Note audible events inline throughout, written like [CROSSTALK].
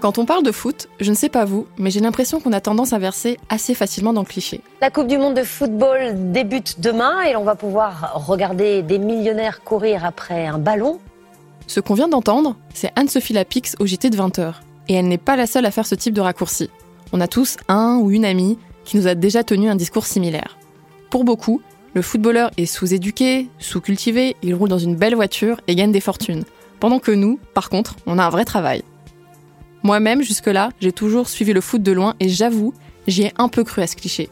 Quand on parle de foot, je ne sais pas vous, mais j'ai l'impression qu'on a tendance à verser assez facilement dans le cliché. La Coupe du Monde de football débute demain et l'on va pouvoir regarder des millionnaires courir après un ballon. Ce qu'on vient d'entendre, c'est Anne-Sophie Lapix au JT de 20h. Et elle n'est pas la seule à faire ce type de raccourci. On a tous un ou une amie qui nous a déjà tenu un discours similaire. Pour beaucoup, le footballeur est sous-éduqué, sous-cultivé, il roule dans une belle voiture et gagne des fortunes. Pendant que nous, par contre, on a un vrai travail. Moi-même, jusque-là, j'ai toujours suivi le foot de loin et j'avoue, j'y ai un peu cru à ce cliché.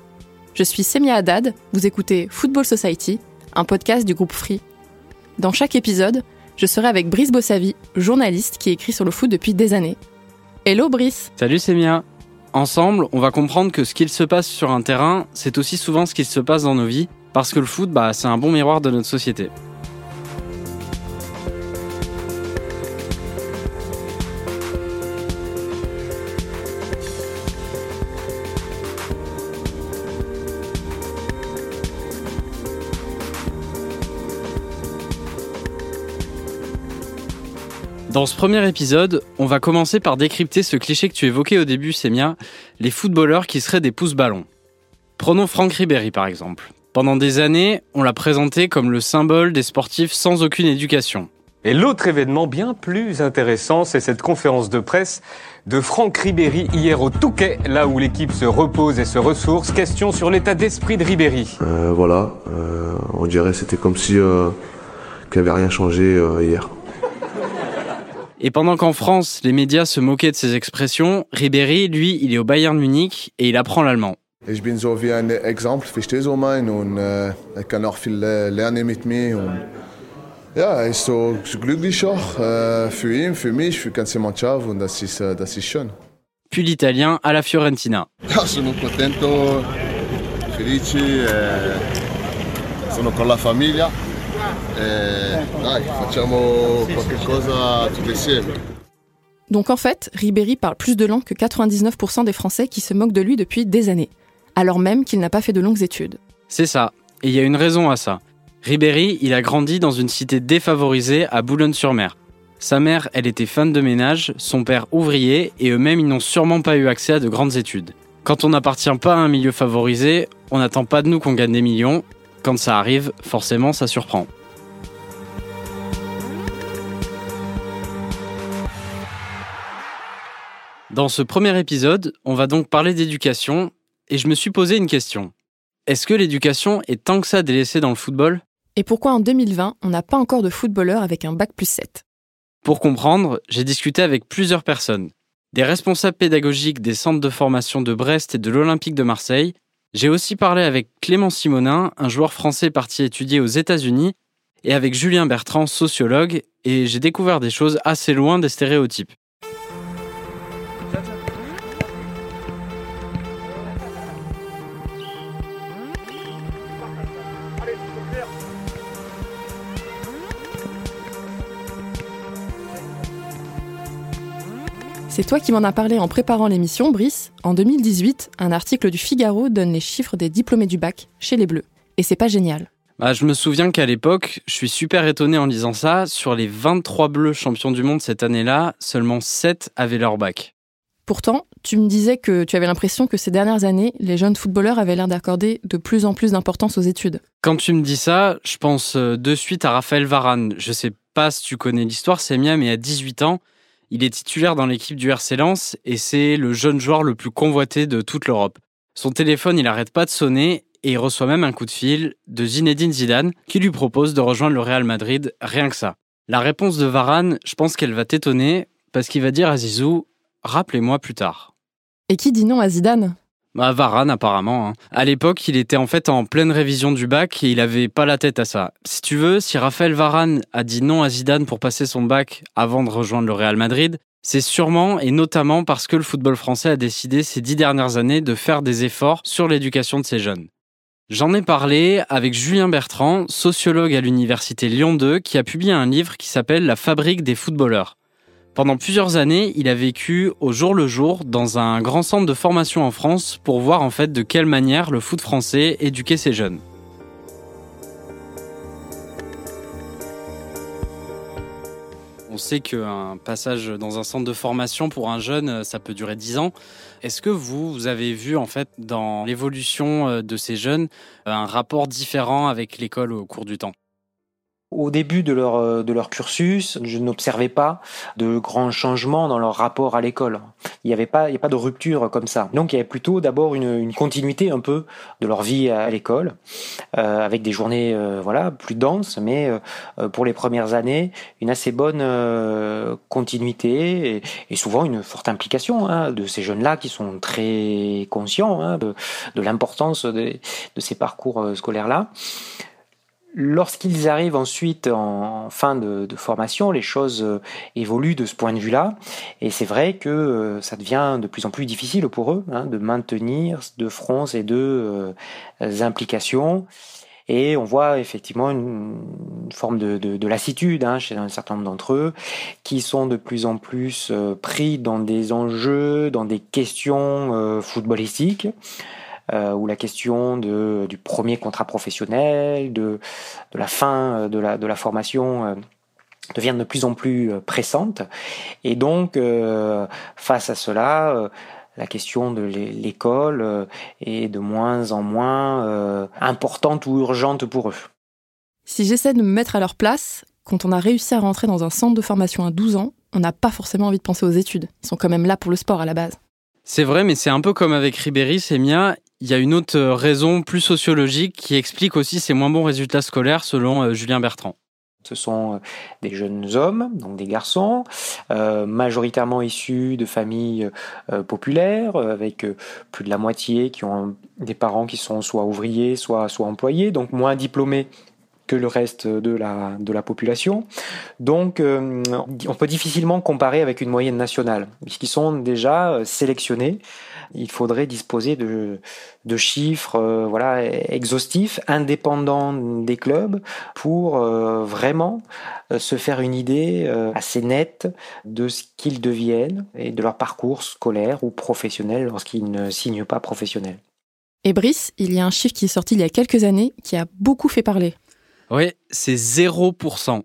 Je suis Semia Haddad, vous écoutez Football Society, un podcast du groupe Free. Dans chaque épisode, je serai avec Brice Bossavi, journaliste qui écrit sur le foot depuis des années. Hello Brice Salut Semia Ensemble, on va comprendre que ce qu'il se passe sur un terrain, c'est aussi souvent ce qu'il se passe dans nos vies, parce que le foot, bah, c'est un bon miroir de notre société. Dans ce premier épisode, on va commencer par décrypter ce cliché que tu évoquais au début, Semia, les footballeurs qui seraient des pouces-ballons. Prenons Franck Ribéry par exemple. Pendant des années, on l'a présenté comme le symbole des sportifs sans aucune éducation. Et l'autre événement bien plus intéressant, c'est cette conférence de presse de Franck Ribéry hier au Touquet, là où l'équipe se repose et se ressource. Question sur l'état d'esprit de Ribéry. Euh, voilà, euh, on dirait c'était comme si euh, qu'il n'y avait rien changé euh, hier. Et pendant qu'en France, les médias se moquaient de ses expressions, Ribéry, lui, il est au Bayern Munich et il apprend l'allemand. Ich bin so wie ein Exempel, verstehst du mein? Und äh, ich kann auch viel äh, lernen mit mir. Und ja, er ist so glücklich auch äh, für ihn, für mich, für ganze Mannschaft und das ist, äh, das ist schön. Puis l'italien à la Fiorentina. Ja, sono contento, felice, eh, sono con la famiglia. E dai, facciamo qualche cosa tutti insieme. Donc en fait, Ribéry parle plus de langues que 99% des Français qui se moquent de lui depuis des années, alors même qu'il n'a pas fait de longues études. C'est ça, et il y a une raison à ça. Ribéry, il a grandi dans une cité défavorisée à Boulogne-sur-Mer. Sa mère, elle était femme de ménage, son père ouvrier, et eux-mêmes, ils n'ont sûrement pas eu accès à de grandes études. Quand on n'appartient pas à un milieu favorisé, on n'attend pas de nous qu'on gagne des millions. Quand ça arrive, forcément, ça surprend. Dans ce premier épisode, on va donc parler d'éducation, et je me suis posé une question. Est-ce que l'éducation est tant que ça délaissée dans le football? Et pourquoi en 2020, on n'a pas encore de footballeur avec un bac plus 7 Pour comprendre, j'ai discuté avec plusieurs personnes. Des responsables pédagogiques des centres de formation de Brest et de l'Olympique de Marseille. J'ai aussi parlé avec Clément Simonin, un joueur français parti étudier aux États-Unis, et avec Julien Bertrand, sociologue, et j'ai découvert des choses assez loin des stéréotypes. C'est toi qui m'en as parlé en préparant l'émission, Brice. En 2018, un article du Figaro donne les chiffres des diplômés du bac chez les Bleus. Et c'est pas génial. Bah, je me souviens qu'à l'époque, je suis super étonné en lisant ça. Sur les 23 Bleus champions du monde cette année-là, seulement 7 avaient leur bac. Pourtant, tu me disais que tu avais l'impression que ces dernières années, les jeunes footballeurs avaient l'air d'accorder de plus en plus d'importance aux études. Quand tu me dis ça, je pense euh, de suite à Raphaël Varane. Je sais pas si tu connais l'histoire, c'est mien, mais à 18 ans, il est titulaire dans l'équipe du RC Lens et c'est le jeune joueur le plus convoité de toute l'Europe. Son téléphone, il arrête pas de sonner et il reçoit même un coup de fil de Zinedine Zidane qui lui propose de rejoindre le Real Madrid, rien que ça. La réponse de Varane, je pense qu'elle va t'étonner parce qu'il va dire à Zizou Rappelez-moi plus tard. Et qui dit non à Zidane? Bah, Varane, apparemment. hein. À l'époque, il était en fait en pleine révision du bac et il avait pas la tête à ça. Si tu veux, si Raphaël Varane a dit non à Zidane pour passer son bac avant de rejoindre le Real Madrid, c'est sûrement et notamment parce que le football français a décidé ces dix dernières années de faire des efforts sur l'éducation de ses jeunes. J'en ai parlé avec Julien Bertrand, sociologue à l'université Lyon 2, qui a publié un livre qui s'appelle La fabrique des footballeurs. Pendant plusieurs années, il a vécu au jour le jour dans un grand centre de formation en France pour voir en fait de quelle manière le foot français éduquait ses jeunes. sait qu'un passage dans un centre de formation pour un jeune, ça peut durer 10 ans. Est-ce que vous, vous avez vu en fait dans l'évolution de ces jeunes un rapport différent avec l'école au cours du temps? Au début de leur, euh, de leur cursus, je n'observais pas de grands changements dans leur rapport à l'école. Il n'y avait pas, il a pas de rupture comme ça. Donc il y avait plutôt d'abord une, une, continuité un peu de leur vie à, l'école, euh, avec des journées euh, voilà plus denses, mais euh, pour les premières années, une assez bonne euh, continuité et, et, souvent une forte implication hein, de ces jeunes-là qui sont très conscients hein, de, de l'importance de, de, ces parcours scolaires-là. Lorsqu'ils arrivent ensuite en fin de, formation, les choses euh, évoluent de ce point de vue-là, et c'est vrai que euh, ça devient de plus en plus difficile pour eux hein, de maintenir de front ces deux euh, implications. Et on voit effectivement une, forme de lassitude hein, chez un certain nombre d'entre eux, qui sont de plus en plus pris dans des enjeux, dans des questions footballistiques euh, ou la question de, du premier contrat professionnel, de, de la fin de la, de la formation euh, devient de plus en plus euh, pressante. Et donc, euh, face à cela, euh, la question de l'école est de moins en moins importante ou urgente pour eux. Si j'essaie de me mettre à leur place, quand on a réussi à rentrer dans un centre de formation à 12 ans, on n'a pas forcément envie de penser aux études. Ils sont quand même là pour le sport à la base. C'est vrai, mais c'est un peu comme avec Ribéry, Semia. Il y a une autre raison plus sociologique qui explique aussi ces moins bons résultats scolaires selon euh, Julien Bertrand. Ce sont euh, des jeunes hommes, donc des garçons, euh, majoritairement issus de familles euh, populaires, avec euh, plus de la moitié qui ont des parents qui sont soit ouvriers, soit, soit employés, donc moins diplômés que le reste de la, de la population. Donc, euh, on peut difficilement comparer avec une moyenne nationale, puisqu'ils sont déjà sélectionnés il faudrait disposer de, de chiffres euh, voilà, exhaustifs, indépendants des clubs, pour euh, vraiment euh, se faire une idée euh, assez nette de ce qu'ils deviennent et de leur parcours scolaire ou professionnel lorsqu'ils ne signent pas professionnel. Et Brice, il y a un chiffre qui est sorti il y a quelques années qui a beaucoup fait parler. Oui, c'est 0%.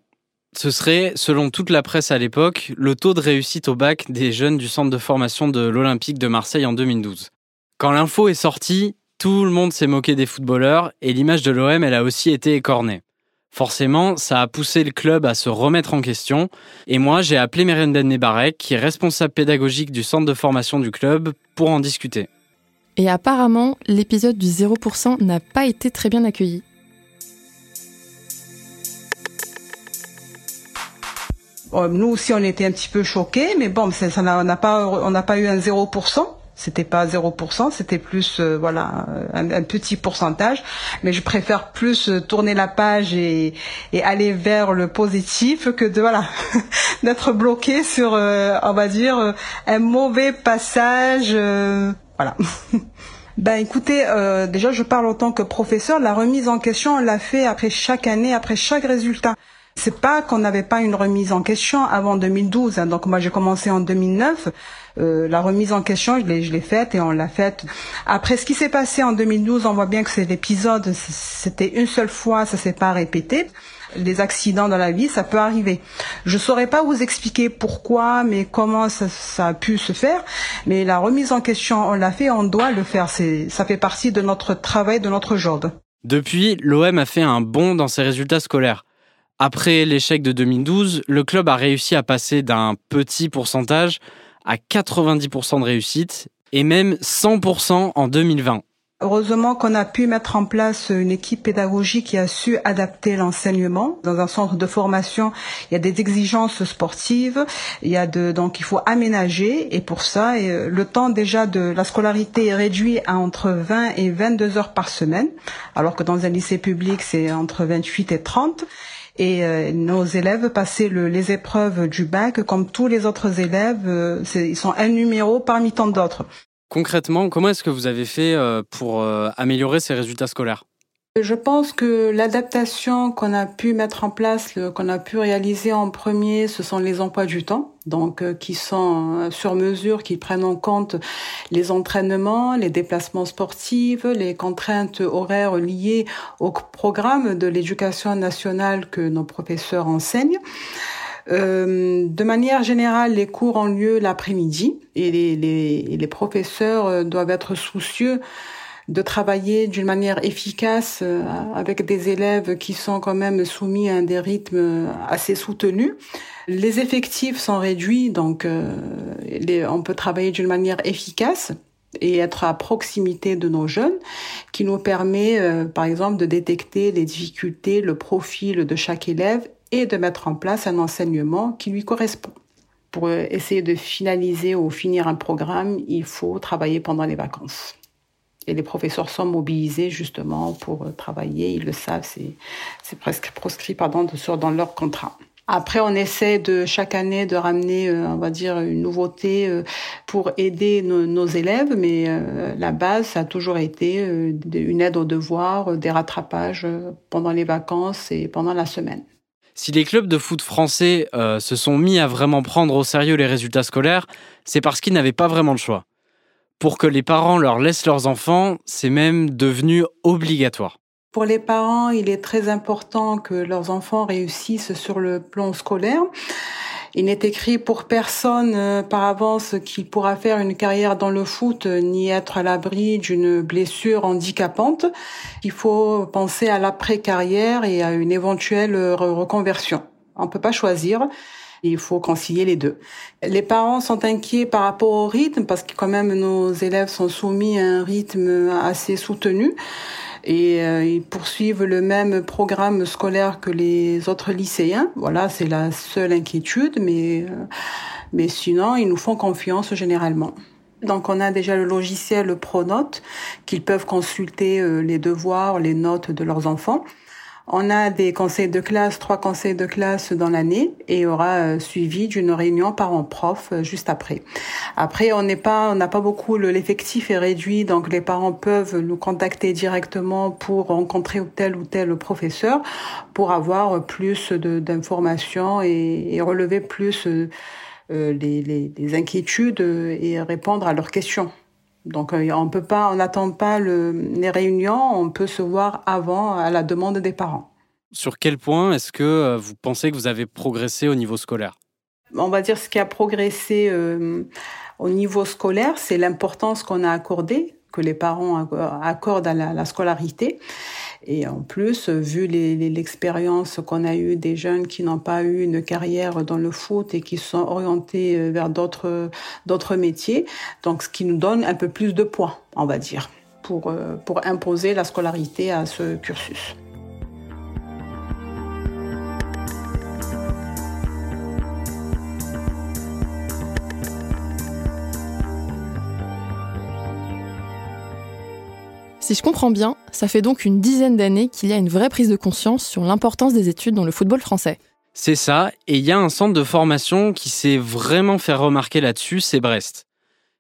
Ce serait, selon toute la presse à l'époque, le taux de réussite au bac des jeunes du centre de formation de l'Olympique de Marseille en 2012. Quand l'info est sortie, tout le monde s'est moqué des footballeurs et l'image de l'OM, elle a aussi été écornée. Forcément, ça a poussé le club à se remettre en question et moi, j'ai appelé Merenden Nebarek, qui est responsable pédagogique du centre de formation du club, pour en discuter. Et apparemment, l'épisode du 0% n'a pas été très bien accueilli. Nous aussi, on était un petit peu choqués, mais bon, ça, on n'a pas, pas eu un 0%. C'était pas 0%, c'était plus euh, voilà un, petit pourcentage. Mais je préfère plus euh, tourner la page et, aller vers le positif que de voilà [LAUGHS] d'être bloqué sur euh, on va dire un mauvais passage. Euh, voilà. [LAUGHS] Ben écoutez, euh, déjà je parle en tant que professeur. La remise en question, on l'a fait après chaque année, après chaque résultat. C'est pas qu'on n'avait pas une remise en question avant 2012. Hein. Donc moi j'ai commencé en 2009. Euh, la remise en question, je l'ai, faite et on l'a faite. Après ce qui s'est passé en 2012, on voit bien que cet épisode, c'était une seule fois, ça s'est pas répété. Les accidents dans la vie, ça peut arriver. Je saurais pas vous expliquer pourquoi, mais comment ça, ça a pu se faire. Mais la remise en question, on l'a fait, on doit le faire. C'est, ça fait partie de notre travail, de notre job. Depuis, l'OM a fait un bond dans ses résultats scolaires. Après l'échec de 2012, le club a réussi à passer d'un petit pourcentage à 90% de réussite et même 100% en 2020. Heureusement qu'on a pu mettre en place une équipe pédagogique qui a su adapter l'enseignement. Dans un centre de formation, il y a des exigences sportives, il y a de, donc il faut aménager et pour ça, le temps déjà de la scolarité est réduit à entre 20 et 22 heures par semaine, alors que dans un lycée public, c'est entre 28 et 30 et euh, nos élèves passaient le, les épreuves du bac comme tous les autres élèves. Euh, ils sont un numéro parmi tant d'autres. Concrètement, comment est-ce que vous avez fait euh, pour améliorer ces résultats scolaires? Je pense que l'adaptation qu'on a pu mettre en place, qu'on a pu réaliser en premier, ce sont les emplois du temps, donc euh, qui sont sur mesure, qui prennent en compte les entraînements, les déplacements sportifs, les contraintes horaires liées au programme de l'éducation nationale que nos professeurs enseignent. Euh, de manière générale, les cours ont lieu l'après-midi et les, professeurs euh, doivent être soucieux de travailler d'une manière efficace euh, avec des élèves qui sont quand même soumis à des rythmes assez soutenus. Les effectifs sont réduits, donc les, on peut travailler d'une manière efficace et être à proximité de nos jeunes, qui nous permet, par exemple, de détecter les difficultés, le profil de chaque élève et de mettre en place un enseignement qui lui correspond. Pour essayer de finaliser ou finir un programme, il faut travailler pendant les vacances. Et les professeurs sont mobilisés justement pour travailler, ils le savent, c'est presque proscrit pardon, de, dans leur contrat. Après, on essaie de chaque année de ramener, euh, on va dire, une nouveauté euh, pour aider nos, élèves, mais euh, la base, ça a toujours été une aide aux devoirs, des rattrapages pendant les vacances et pendant la semaine. Si les clubs de foot français euh, se sont mis à vraiment prendre au sérieux les résultats scolaires, c'est parce qu'ils n'avaient pas vraiment le choix. Pour que les parents leur laissent leurs enfants, c'est même devenu obligatoire. Pour les parents, il est très important que leurs enfants réussissent sur le plan scolaire. Il n'est écrit pour personne euh, par avance qu'il pourra faire une carrière dans le foot euh, ni être à l'abri d'une blessure handicapante. Il faut penser à l'après-carrière et à une éventuelle reconversion. On ne peut pas choisir. Il faut concilier les deux. Les parents sont inquiets par rapport au rythme parce que quand même nos élèves sont soumis à un rythme assez soutenu et euh, ils poursuivent le même programme scolaire que les autres lycéens. Voilà, c'est la seule inquiétude, mais euh, mais sinon ils nous font confiance généralement. Donc on a déjà le logiciel Pronote qu'ils peuvent consulter euh, les devoirs, les notes de leurs enfants. On a des conseils de classe, trois conseils de classe dans l'année et aura euh, suivi d'une réunion parents-prof euh, juste après. Après, on n'est pas, on n'a pas beaucoup, l'effectif est réduit, donc les parents peuvent nous contacter directement pour rencontrer tel ou tel professeur pour avoir plus d'informations et, relever plus euh, les inquiétudes et répondre à leurs questions. Donc euh, on peut pas, on n'attend pas les réunions, on peut se voir avant à la demande des parents. Sur quel point est-ce que euh, vous pensez que vous avez progressé au niveau scolaire? On va dire ce qui a progressé euh, au niveau scolaire, c'est l'importance qu'on a accordée, que les parents accordent à la scolarité. Et en plus, vu l'expérience qu'on a eue des jeunes qui n'ont pas eu une carrière dans le foot et qui sont orientés euh, vers d'autres métiers, donc ce qui nous donne un peu plus de poids, on va dire, pour, euh, pour imposer la scolarité à ce cursus. Si je comprends bien, ça fait donc une dizaine d'années qu'il y a une vraie prise de conscience sur l'importance des études dans le football français. C'est ça, et il y a un centre de formation qui s'est vraiment fait remarquer là-dessus, c'est Brest.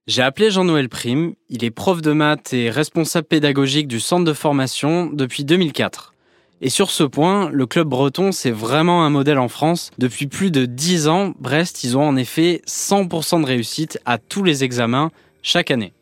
J'ai appelé Jean-Noël Prime, il est prof de maths et responsable pédagogique du centre de formation depuis 2004. Et sur ce point, le club breton, c'est vraiment un modèle en France. Depuis plus de 10 ans, Brest, ils ont en effet 100% de réussite à tous les examens chaque année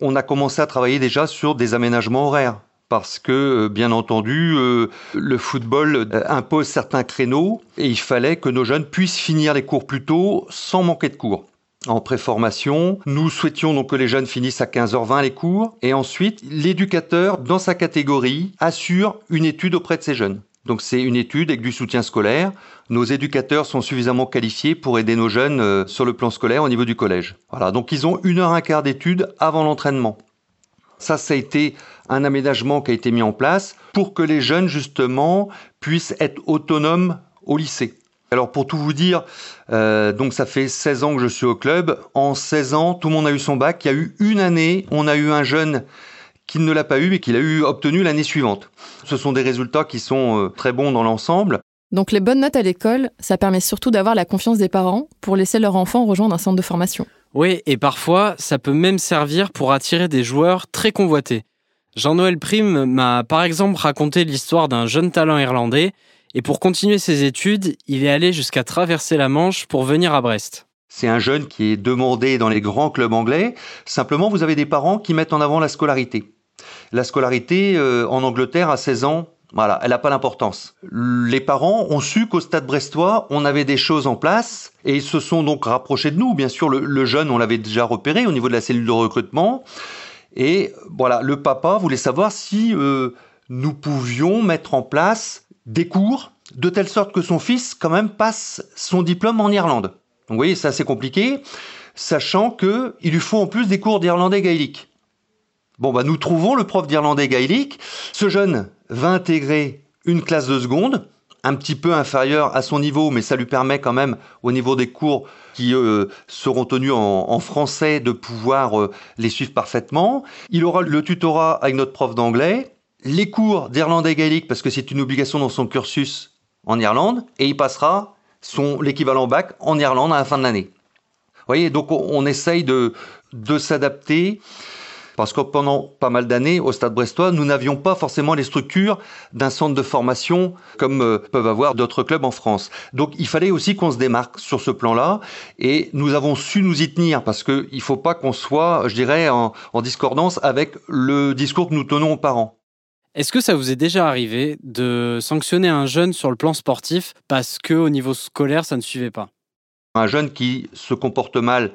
on a commencé à travailler déjà sur des aménagements horaires parce que, euh, bien entendu, euh, le football euh, impose certains créneaux et il fallait que nos jeunes puissent finir les cours plus tôt sans manquer de cours. En préformation, nous souhaitions donc que les jeunes finissent à 15h20 les cours et ensuite l'éducateur dans sa catégorie assure une étude auprès de ces jeunes. Donc c'est une étude avec du soutien scolaire. Nos éducateurs sont suffisamment qualifiés pour aider nos jeunes euh, sur le plan scolaire au niveau du collège. Voilà, donc ils ont une heure un quart d'études avant l'entraînement. Ça, ça a été un aménagement qui a été mis en place pour que les jeunes, justement, puissent être autonomes au lycée. Alors pour tout vous dire, euh, donc ça fait 16 ans que je suis au club. En 16 ans, tout le monde a eu son bac. Il y a eu une année, on a eu un jeune qu'il ne l'a pas eu mais qu'il a eu obtenu l'année suivante. Ce sont des résultats qui sont euh, très bons dans l'ensemble. Donc les bonnes notes à l'école, ça permet surtout d'avoir la confiance des parents pour laisser leur enfant rejoindre un centre de formation. Oui, et parfois, ça peut même servir pour attirer des joueurs très convoités. Jean-Noël Prime m'a par exemple raconté l'histoire d'un jeune talent irlandais, et pour continuer ses études, il est allé jusqu'à traverser la Manche pour venir à Brest. C'est un jeune qui est demandé dans les grands clubs anglais. Simplement, vous avez des parents qui mettent en avant la scolarité. La scolarité euh, en Angleterre à 16 ans, Voilà, elle n'a pas l'importance. Les parents ont su qu'au stade brestois, on avait des choses en place et ils se sont donc rapprochés de nous. Bien sûr, le, jeune, on l'avait déjà repéré au niveau de la cellule de recrutement. Et voilà, le papa voulait savoir si euh, nous pouvions mettre en place des cours de telle sorte que son fils quand même passe son diplôme en Irlande. Donc vous voyez, c'est assez compliqué, sachant qu'il lui faut en plus des cours d'irlandais gaélique. Bon, bah, nous trouvons le prof d'irlandais gaélique. Ce jeune va intégrer une classe de seconde, un petit peu inférieure à son niveau, mais ça lui permet quand même, au niveau des cours qui euh, seront tenus en, français, de pouvoir euh, les suivre parfaitement. Il aura le tutorat avec notre prof d'anglais, les cours d'irlandais gaélique, parce que c'est une obligation dans son cursus en Irlande, et il passera son l'équivalent bac en Irlande à la fin de l'année. Vous voyez, donc on, essaye de, de s'adapter parce que pendant pas mal d'années, au Stade Brestois, nous n'avions pas forcément les structures d'un centre de formation comme euh, peuvent avoir d'autres clubs en France. Donc il fallait aussi qu'on se démarque sur ce plan-là, et nous avons su nous y tenir, parce qu'il ne faut pas qu'on soit, je dirais, en, en discordance avec le discours que nous tenons aux parents. Est-ce que ça vous est déjà arrivé de sanctionner un jeune sur le plan sportif parce que au niveau scolaire ça ne suivait pas? Un jeune qui se comporte mal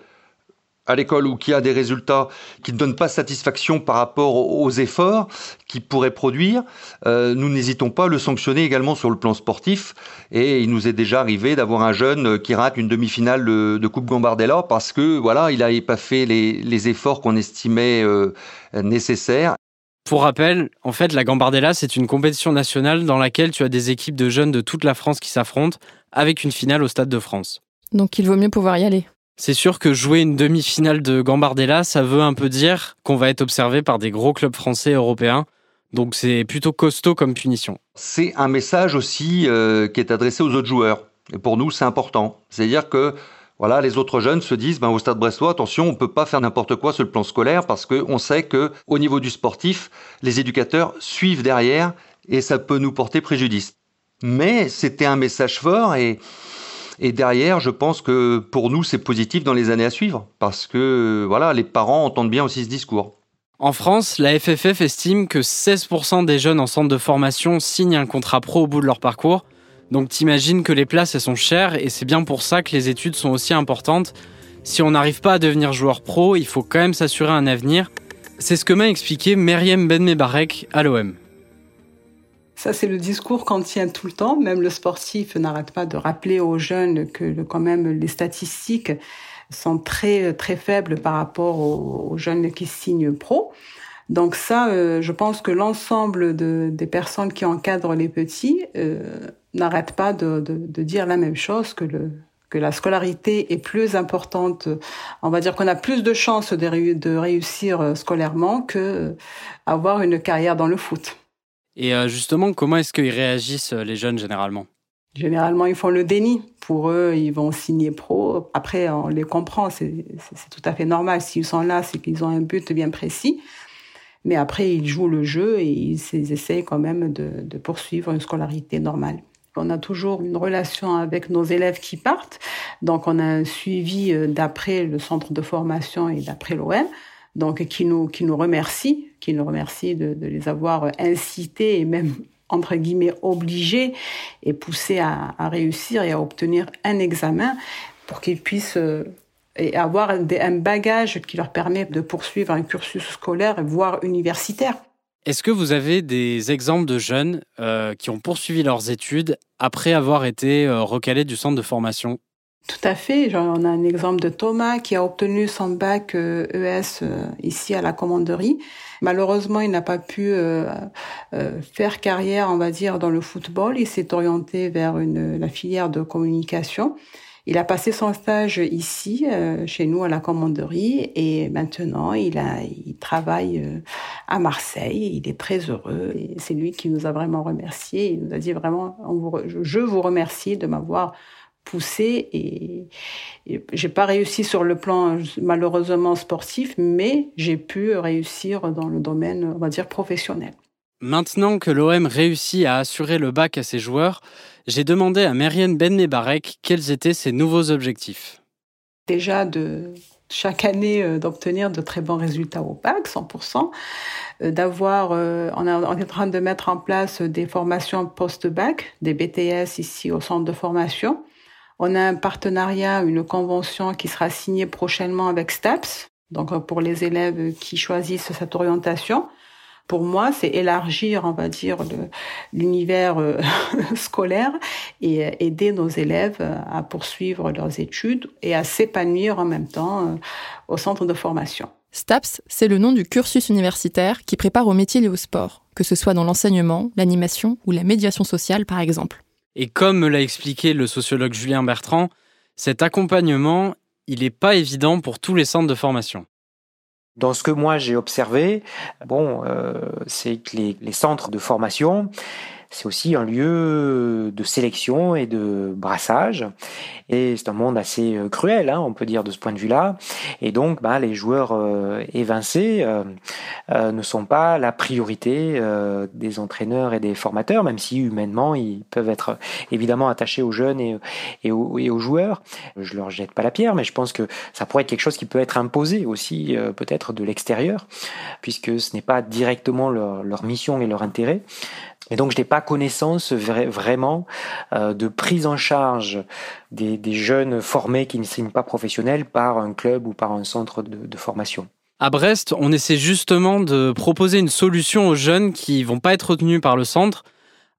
à l'école ou qui a des résultats qui ne donnent pas satisfaction par rapport aux efforts qu'il pourrait produire, euh, nous n'hésitons pas à le sanctionner également sur le plan sportif. Et il nous est déjà arrivé d'avoir un jeune qui rate une demi-finale de, Coupe Gambardella parce que voilà, il n'avait pas fait les, efforts qu'on estimait euh, nécessaires. Pour rappel, en fait, la Gambardella, c'est une compétition nationale dans laquelle tu as des équipes de jeunes de toute la France qui s'affrontent avec une finale au Stade de France. Donc il vaut mieux pouvoir y aller. C'est sûr que jouer une demi-finale de Gambardella, ça veut un peu dire qu'on va être observé par des gros clubs français et européens. Donc c'est plutôt costaud comme punition. C'est un message aussi euh, qui est adressé aux autres joueurs. Et pour nous, c'est important. C'est-à-dire que voilà, les autres jeunes se disent, ben, au Stade Brestois, attention, on peut pas faire n'importe quoi sur le plan scolaire parce qu'on sait que au niveau du sportif, les éducateurs suivent derrière et ça peut nous porter préjudice. Mais c'était un message fort et et derrière, je pense que pour nous, c'est positif dans les années à suivre, parce que voilà, les parents entendent bien aussi ce discours. En France, la FFF estime que 16% des jeunes en centre de formation signent un contrat pro au bout de leur parcours. Donc t'imagines que les places, elles sont chères, et c'est bien pour ça que les études sont aussi importantes. Si on n'arrive pas à devenir joueur pro, il faut quand même s'assurer un avenir. C'est ce que m'a expliqué Meriem Benmebarek à l'OM. Ça, c'est le discours qu'on tient tout le temps. Même le sportif n'arrête pas de rappeler aux jeunes que quand même les statistiques sont très très faibles par rapport aux, jeunes qui signent pro. Donc ça, euh, je pense que l'ensemble de, des personnes qui encadrent les petits euh, n'arrêtent pas de, dire la même chose que que la scolarité est plus importante. On va dire qu'on a plus de chances de, réussir euh, scolairement que avoir une carrière dans le foot. Et euh, justement, comment est-ce qu'ils réagissent, euh, les jeunes, généralement? Généralement, ils font le déni. Pour eux, ils vont signer pro. Après, on les comprend, c'est tout à fait normal. S'ils sont là, c'est qu'ils ont un but bien précis. Mais après, ils jouent le jeu et ils, essayent quand même de, de poursuivre une scolarité normale. On a toujours une relation avec nos élèves qui partent. Donc, on a un suivi euh, d'après le centre de formation et d'après l'OM donc qui nous qui nous remercie, qui nous remercie de, les avoir incités et même entre guillemets obligés et poussés à, à réussir et à obtenir un examen pour qu'ils puissent euh, et avoir un bagage qui leur permet de poursuivre un cursus scolaire, voire universitaire. Est-ce que vous avez des exemples de jeunes euh, qui ont poursuivi leurs études après avoir été euh, recalés du centre de formation? Tout à fait. on a un exemple de Thomas qui a obtenu son bac ES euh, e euh, ici à la commanderie. Malheureusement, il n'a pas pu euh, faire carrière, on va dire, dans le football. Il s'est orienté vers une, la filière de communication. Il a passé son stage ici, chez nous, à la commanderie, et maintenant, il, a, il travaille à Marseille. Il est très heureux. C'est lui qui nous a vraiment remercié. Il nous a dit vraiment, je vous remercie de m'avoir poussé et, j'ai pas réussi sur le plan malheureusement sportif, mais j'ai pu réussir dans le domaine, on va dire, professionnel. Maintenant que l'OM réussit à assurer le bac à ses joueurs, j'ai demandé à Marianne Bennebarek quels étaient ses nouveaux objectifs. Déjà de chaque année d'obtenir de très bons résultats au bac, 100%, d'avoir, on, on est en train de mettre en place des formations post-bac, des BTS ici au centre de formation. On a un partenariat, une convention qui sera signée prochainement avec STAPS, donc pour les élèves qui choisissent cette orientation. Pour moi, c'est élargir, on va dire, l'univers euh, [LAUGHS] scolaire et aider nos élèves à poursuivre leurs études et à s'épanouir en même temps euh, au centre de formation. STAPS, c'est le nom du cursus universitaire qui prépare au métier et au sport, que ce soit dans l'enseignement, l'animation ou la médiation sociale par exemple. Et comme me l'a expliqué le sociologue Julien Bertrand, cet accompagnement, il n'est pas évident pour tous les centres de formation. Dans ce que moi j'ai observé, bon, euh, c'est que les, les, centres de formation, c'est aussi un lieu de sélection et de brassage. Et c'est un monde assez euh, cruel, hein, on peut dire, de ce point de vue-là. Et donc, bah, les joueurs euh, évincés euh, euh, ne sont pas la priorité euh, des entraîneurs et des formateurs, même si humainement, ils peuvent être évidemment attachés aux jeunes et, aux, et aux, joueurs. Je leur jette pas la pierre, mais je pense que ça pourrait être quelque chose qui peut être imposé aussi, peut-être de l'extérieur, puisque ce n'est pas directement leur, leur mission et leur intérêt. Et donc, je n'ai pas connaissance vraiment euh, de prise en charge des, des, jeunes formés qui ne signent pas professionnels par un club ou par un centre de, de, formation. À Brest, on essaie justement de proposer une solution aux jeunes qui vont pas être retenus par le centre.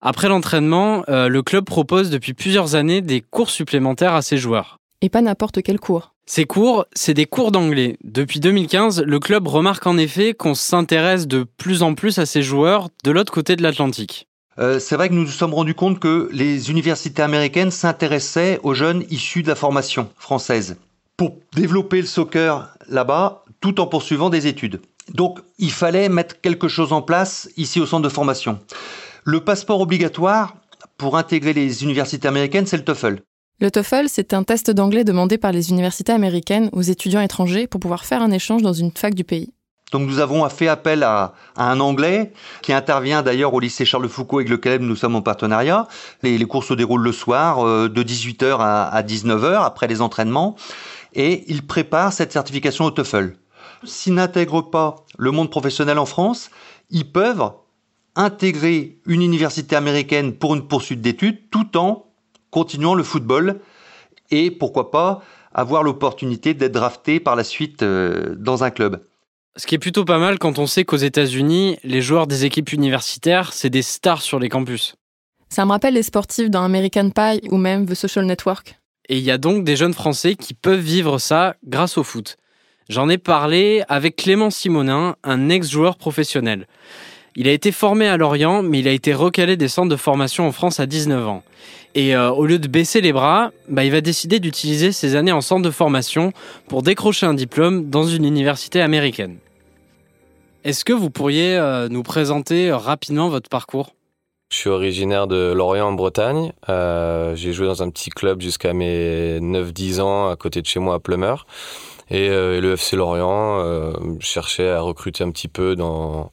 Après l'entraînement, euh, le club propose depuis plusieurs années des cours supplémentaires à ses joueurs. Et pas n'importe quel cours. Ces cours, c'est des cours d'anglais. Depuis 2015, le club remarque en effet qu'on s'intéresse de plus en plus à ces joueurs de l'autre côté de l'Atlantique. Euh, c'est vrai que nous nous sommes rendus compte que les universités américaines s'intéressaient aux jeunes issus de la formation française pour développer le soccer là-bas tout en poursuivant des études. Donc il fallait mettre quelque chose en place ici au centre de formation. Le passeport obligatoire pour intégrer les universités américaines, c'est le TOEFL. Le TOEFL, c'est un test d'anglais demandé par les universités américaines aux étudiants étrangers pour pouvoir faire un échange dans une fac du pays. Donc nous avons fait appel à, un Anglais qui intervient d'ailleurs au lycée Charles Foucault avec lequel nous sommes en partenariat. Les, les cours se déroulent le soir euh, de 18h à, à 19h après les entraînements et il prépare cette certification au TOEFL. S'ils n'intègrent pas le monde professionnel en France, ils peuvent intégrer une université américaine pour une poursuite d'études tout en continuant le football et pourquoi pas avoir l'opportunité d'être drafté par la suite euh, dans un club. Ce qui est plutôt pas mal quand on sait qu'aux États-Unis, les joueurs des équipes universitaires, c'est des stars sur les campus. Ça me rappelle les sportifs dans American Pie ou même The Social Network. Et il y a donc des jeunes Français qui peuvent vivre ça grâce au foot. J'en ai parlé avec Clément Simonin, un ex-joueur professionnel. Il a été formé à Lorient, mais il a été recalé des centres de formation en France à 19 ans. Et euh, au lieu de baisser les bras, bah, il va décider d'utiliser ses années en centre de formation pour décrocher un diplôme dans une université américaine. Est-ce que vous pourriez euh, nous présenter rapidement votre parcours? Je suis originaire de Lorient en Bretagne. Euh, j'ai joué dans un petit club jusqu'à mes 9-10 ans à côté de chez moi à Plumeur. Et, euh, et le FC Lorient euh, cherchait à recruter un petit peu dans euh,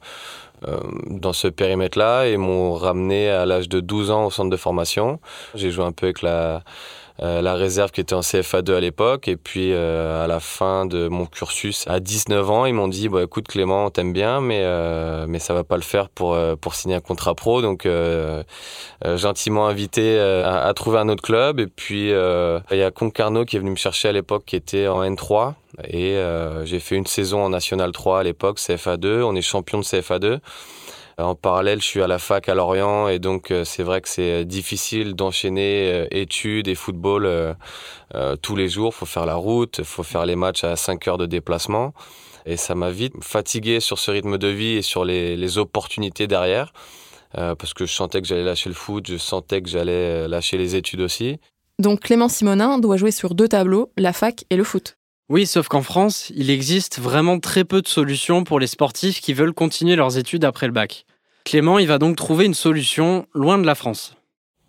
dans ce périmètre-là et m'ont ramené à l'âge de 12 ans au centre de formation. J'ai joué un peu avec la, euh, la réserve qui était en CFA2 à l'époque et puis euh, à la fin de mon cursus à 19 ans ils m'ont dit bah écoute Clément on t'aime bien mais euh, mais ça va pas le faire pour euh, pour signer un contrat pro donc euh, gentiment invité à, à, trouver un autre club et puis il y a Concarneau qui est venu me chercher à l'époque qui était en N3 et j'ai fait une saison en National 3 à l'époque, CFA2. On est champion de CFA2. En parallèle, je suis à la fac à Lorient et donc euh, c'est vrai que c'est difficile d'enchaîner euh, études et football euh, euh, tous les jours. Faut faire la route, faut faire les matchs à 5 heures de déplacement et ça m'a vite fatigué sur ce rythme de vie et sur les, les opportunités derrière euh, parce que je sentais que j'allais lâcher le foot, je sentais que j'allais lâcher les études aussi. Donc Clément Simonin doit jouer sur deux tableaux, la fac et le foot. Oui, sauf qu'en France, il existe vraiment très peu de solutions pour les sportifs qui veulent continuer leurs études après le bac. Clément, il va donc trouver une solution loin de la France.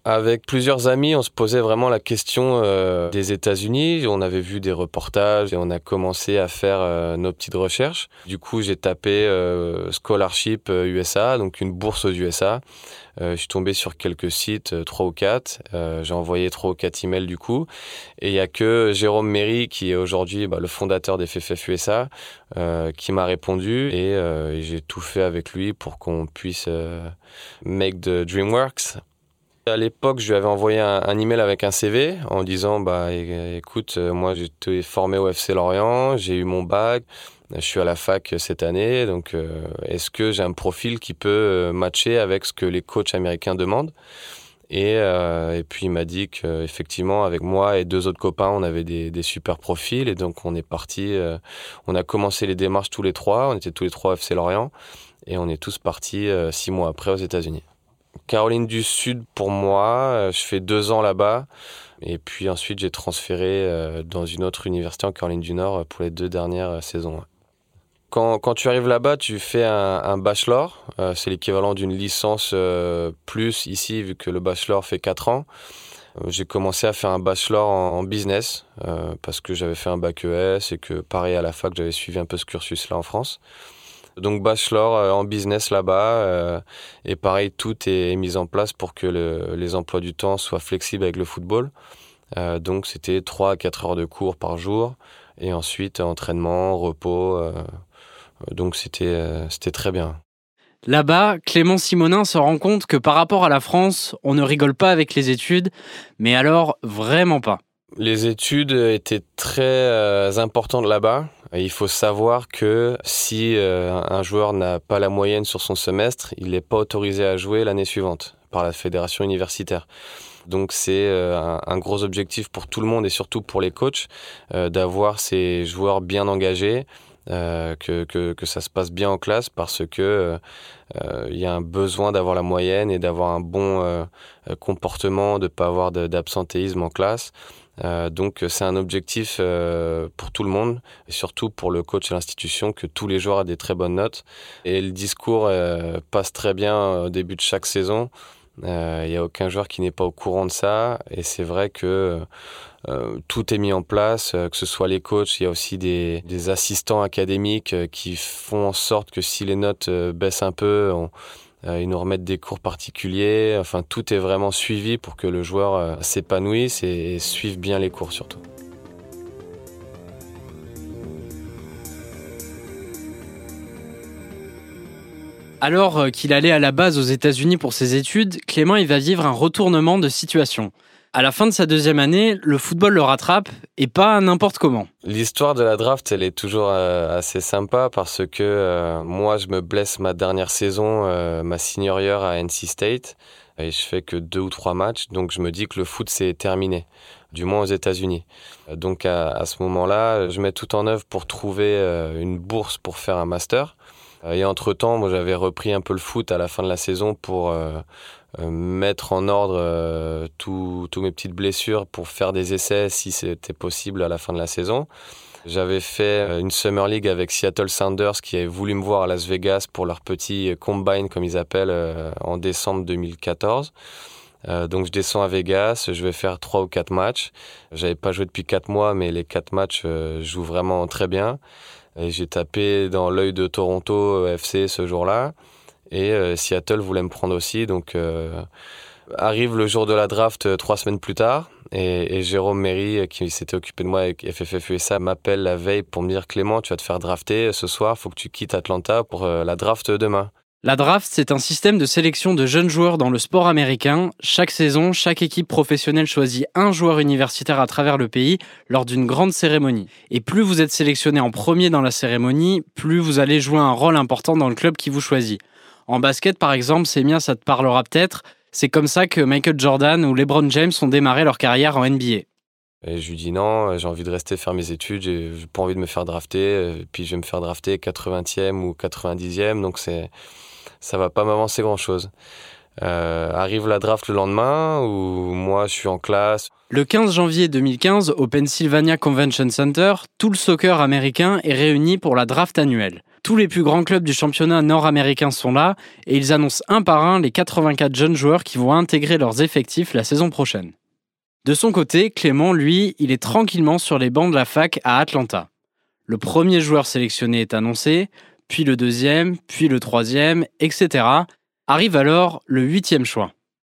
Avec plusieurs amis, on se posait vraiment la question euh, des États-Unis. On avait vu des reportages et on a commencé à faire euh, nos petites recherches. Du coup, j'ai tapé euh, scholarship USA, donc une bourse aux USA. je suis tombé sur quelques sites, trois ou quatre. j'ai envoyé trois ou quatre emails du coup. Et il y a que Jérôme Méry, qui est aujourd'hui bah, le fondateur des FFF USA, qui m'a répondu et, et j'ai tout fait avec lui pour qu'on puisse make the DreamWorks. À l'époque, je lui avais envoyé un, email avec un CV en disant bah écoute, euh, moi j'étais formé au FC Lorient, j'ai eu mon bac, je suis à la fac cette année, donc euh, est-ce que j'ai un profil qui peut euh, matcher avec ce que les coachs américains demandent? Et, puis il m'a dit qu'effectivement, avec moi et deux autres copains, on avait des, super profils. Et donc on est parti, on a commencé les démarches tous les trois, on était tous les trois au FC Lorient. Et on est tous partis six mois après aux États-Unis. Caroline du Sud, pour moi, euh, je fais deux ans là-bas. Et puis ensuite, j'ai transféré euh, dans une autre université en Caroline du Nord euh, pour les deux dernières saisons. Quand, quand tu arrives là-bas, tu fais un, bachelor. c'est l'équivalent d'une licence plus ici, vu que le bachelor fait quatre ans. J'ai commencé à faire un bachelor en, business parce que j'avais fait un bac ES et que, pareil, à la fac, j'avais suivi un peu ce cursus-là en France. Donc bachelor euh, en business là-bas. Euh, et pareil, tout est mis en place pour que les emplois du temps soient flexibles avec le football. Euh, donc c'était 3 à 4 heures de cours par jour. Et ensuite entraînement, repos. donc c'était c'était très bien. Là-bas, Clément Simonin se rend compte que par rapport à la France, on ne rigole pas avec les études, mais alors vraiment pas. Les études étaient très importantes là-bas. Il faut savoir que si euh, un joueur n'a pas la moyenne sur son semestre, il n'est pas autorisé à jouer l'année suivante par la fédération universitaire. Donc c'est euh, un, gros objectif pour tout le monde et surtout pour les coachs euh, d'avoir ces joueurs bien engagés, que, que, que, ça se passe bien en classe parce que il y a un besoin d'avoir la moyenne et d'avoir un bon comportement, de ne pas avoir d'absentéisme en classe. Euh, donc c'est un objectif euh, pour tout le monde et surtout pour le coach et l'institution que tous les joueurs aient des très bonnes notes. Et le discours euh, passe très bien au début de chaque saison. Il n'y a aucun joueur qui n'est pas au courant de ça et c'est vrai que tout est mis en place, que ce soit les coachs, il y a aussi des, des assistants académiques qui font en sorte que si les notes baissent un peu, on, euh, ils nous remettent des cours particuliers. Enfin, tout est vraiment suivi pour que le joueur euh, s'épanouisse et, suive bien les cours surtout. Alors euh, qu'il allait à la base aux États-Unis pour ses études, Clément il va vivre un retournement de situation. À la fin de sa deuxième année, le football le rattrape et pas n'importe comment. L'histoire de la draft, elle est toujours euh, assez sympa parce que euh, moi, je me blesse ma dernière saison, euh, ma senior year à NC State, et je fais que deux ou trois matchs, donc je me dis que le foot c'est terminé, du moins aux États-Unis. Donc à, ce moment-là, je mets tout en œuvre pour trouver une bourse pour faire un master. Et entre-temps, moi j'avais repris un peu le foot à la fin de la saison pour mettre en ordre euh, toutes mes petites blessures pour faire des essais si c'était possible à la fin de la saison. J'avais fait euh, une Summer League avec Seattle Sounders qui avait voulu me voir à Las Vegas pour leur petit combine, comme ils appellent, en décembre 2014. donc je descends à Vegas, je vais faire trois ou quatre matchs. J'avais pas joué depuis quatre mois, mais les quatre matchs joue vraiment très bien. J'ai tapé dans l'œil de Toronto FC ce jour-là. Et euh, Seattle voulait me prendre aussi. Donc euh, arrive le jour de la draft euh, trois semaines plus tard. Et, Jérôme Méry, qui s'était occupé de moi avec FFF USA, m'appelle la veille pour me dire Clément, tu vas te faire drafter ce soir, faut que tu quittes Atlanta pour la draft demain. La draft, c'est un système de sélection de jeunes joueurs dans le sport américain. Chaque saison, chaque équipe professionnelle choisit un joueur universitaire à travers le pays lors d'une grande cérémonie. Et plus vous êtes sélectionné en premier dans la cérémonie, plus vous allez jouer un rôle important dans le club qui vous choisit. En basket, par exemple, c'est bien, ça te parlera peut-être. C'est comme ça que Michael Jordan ou LeBron James ont démarré leur carrière en NBA. Et je lui dis non, j'ai envie de rester faire mes études, j'ai pas envie de me faire drafter, puis je vais me faire drafter 80e ou 90e, donc c'est ça va pas m'avancer grand chose. arrive la draft le lendemain où moi je suis en classe? Le 15 janvier 2015, au Pennsylvania Convention Center, tout le soccer américain est réuni pour la draft annuelle. Tous les plus grands clubs du championnat nord-américain sont là et ils annoncent un par un les 84 jeunes joueurs qui vont intégrer leurs effectifs la saison prochaine. De son côté, Clément, lui, il est tranquillement sur les bancs de la fac à Atlanta. Le premier joueur sélectionné est annoncé, puis le deuxième, puis le troisième, etc. Arrive alors le huitième choix.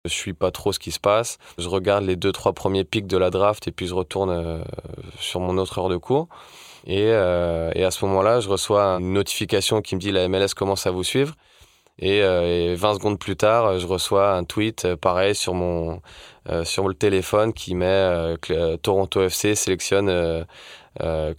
Je suis pas trop ce qui se passe. Je regarde les deux trois premiers pics de la draft et puis je retourne euh, sur mon autre heure de cours. Euh, et, à ce moment-là, je reçois une notification qui me dit la MLS commence à vous suivre. Et, 20 euh, secondes plus tard, je reçois un tweet pareil sur mon sur le téléphone qui met Toronto FC sélectionne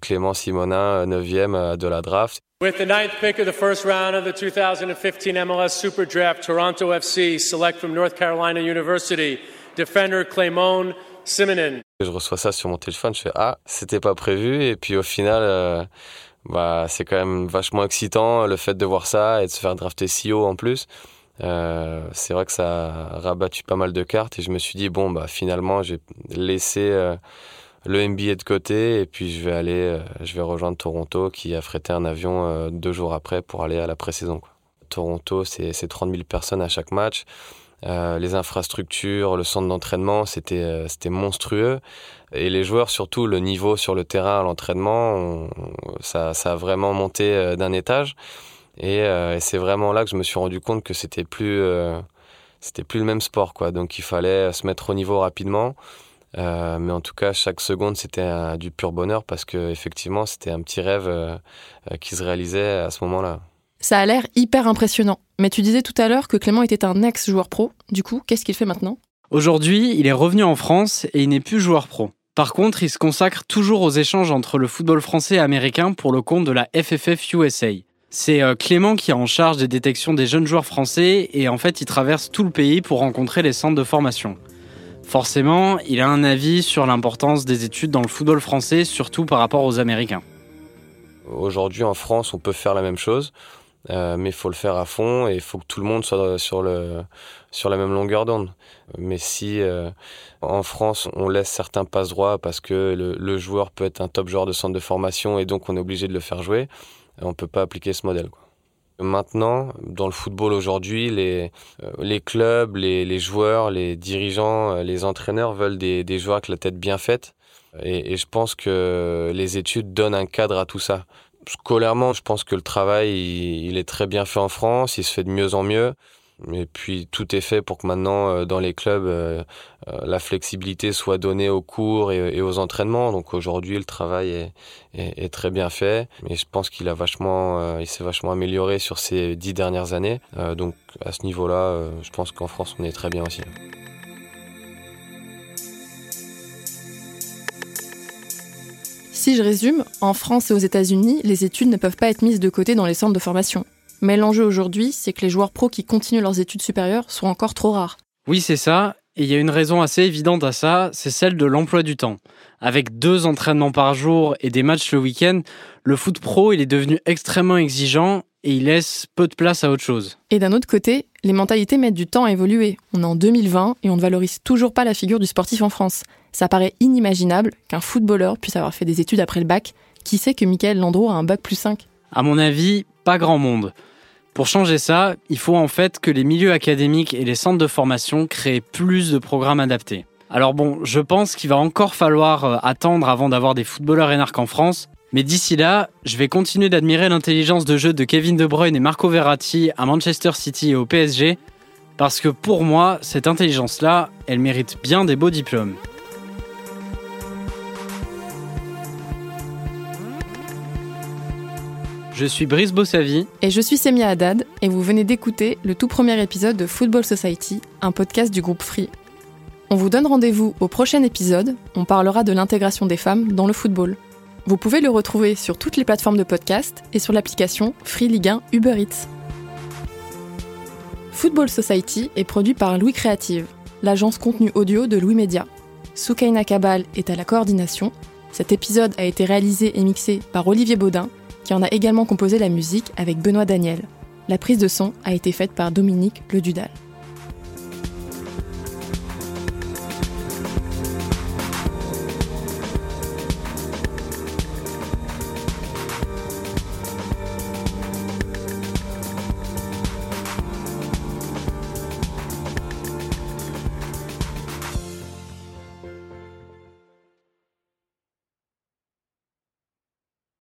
Clément Simonin 9e de la draft. With the ninth pick of the first round of the 2015 MLS Super Draft, Toronto FC select from North Carolina University defender Clément Simonin. Je reçois ça sur mon téléphone, je fais ah, c'était pas prévu et puis au final euh, bah c'est quand même vachement excitant le fait de voir ça et de se faire drafter si haut en plus. Euh, c'est vrai que ça a rabattu pas mal de cartes et je me suis dit bon bah finalement j'ai laissé euh, le MBA de côté et puis je vais aller, euh, je vais rejoindre Toronto qui a frété un avion euh, deux jours après pour aller à la pré-saison. Toronto, c'est 30 000 personnes à chaque match. Euh, les infrastructures, le centre d'entraînement, c'était c'était monstrueux. Et les joueurs, surtout, le niveau sur le terrain l'entraînement, ça, ça, a vraiment monté d'un étage. Et, et c'est vraiment là que je me suis rendu compte que c'était plus c'était plus le même sport, quoi. Donc il fallait se mettre au niveau rapidement. Euh, mais en tout cas, chaque seconde, c'était du pur bonheur parce que effectivement, c'était un petit rêve euh, euh, qui se réalisait à ce moment-là. Ça a l'air hyper impressionnant. Mais tu disais tout à l'heure que Clément était un ex-joueur pro. Du coup, qu'est-ce qu'il fait maintenant? Aujourd'hui, il est revenu en France et il n'est plus joueur pro. Par contre, il se consacre toujours aux échanges entre le football français et américain pour le compte de la FFF USA. C'est Clément qui est en charge des détections des jeunes joueurs français et en fait, il traverse tout le pays pour rencontrer les centres de formation. Forcément, il a un avis sur l'importance des études dans le football français, surtout par rapport aux Américains. Aujourd'hui, en France, on peut faire la même chose, euh, mais il faut le faire à fond et il faut que tout le monde soit sur, le, sur la même longueur d'onde. Mais si euh, en France, on laisse certains passe droits parce que le, joueur peut être un top joueur de centre de formation et donc on est obligé de le faire jouer, on ne peut pas appliquer ce modèle. Maintenant, dans le football aujourd'hui, les, euh, les clubs, les, les, joueurs, les dirigeants, euh, les entraîneurs veulent des, des joueurs avec la tête bien faite. Et, et, je pense que les études donnent un cadre à tout ça. Scolairement, je pense que le travail, il, il est très bien fait en France, il se fait de mieux en mieux. Et puis tout est fait pour que maintenant euh, dans les clubs euh, euh, la flexibilité soit donnée aux cours et, aux entraînements. Donc aujourd'hui le travail est, très bien fait. Et je pense qu'il a vachement, il s'est vachement amélioré sur ces dix dernières années. donc à ce niveau-là, je pense qu'en France on est très bien aussi. Si je résume, en France et aux États-Unis, les études ne peuvent pas être mises de côté dans les centres de formation. Mais l'enjeu aujourd'hui, c'est que les joueurs pros qui continuent leurs études supérieures sont encore trop rares. Oui, c'est ça. Et il y a une raison assez évidente à ça, c'est celle de l'emploi du temps. Avec deux entraînements par jour et des matchs le week-end, le foot pro, il est devenu extrêmement exigeant et il laisse peu de place à autre chose. Et d'un autre côté, les mentalités mettent du temps à évoluer. On est en 2020 et on ne valorise toujours pas la figure du sportif en France. Ça paraît inimaginable qu'un footballeur puisse avoir fait des études après le bac. Qui sait que Michael Landreau a un bac plus 5 À mon avis, pas grand monde. Pour changer ça, il faut en fait que les milieux académiques et les centres de formation créent plus de programmes adaptés. Alors bon, je pense qu'il va encore falloir euh, attendre avant d'avoir des footballeurs énarques en France, mais d'ici là, je vais continuer d'admirer l'intelligence de jeu de Kevin De Bruyne et Marco Verratti à Manchester City et au PSG, parce que pour moi, cette intelligence-là, elle mérite bien des beaux diplômes. Je suis Brice Bossavi. Et je suis Semia Haddad, et vous venez d'écouter le tout premier épisode de Football Society, un podcast du groupe Free. On vous donne rendez-vous au prochain épisode, on parlera de l'intégration des femmes dans le football. Vous pouvez le retrouver sur toutes les plateformes de podcast et sur l'application Free Ligue 1 Uber Eats. Football Society est produit par Louis Créative, l'agence contenu audio de Louis Média. Soukaina Kabal est à la coordination. Cet épisode a été réalisé et mixé par Olivier Baudin qui en a également composé la musique avec Benoît Daniel. La prise de son a été faite par Dominique Le Dudal.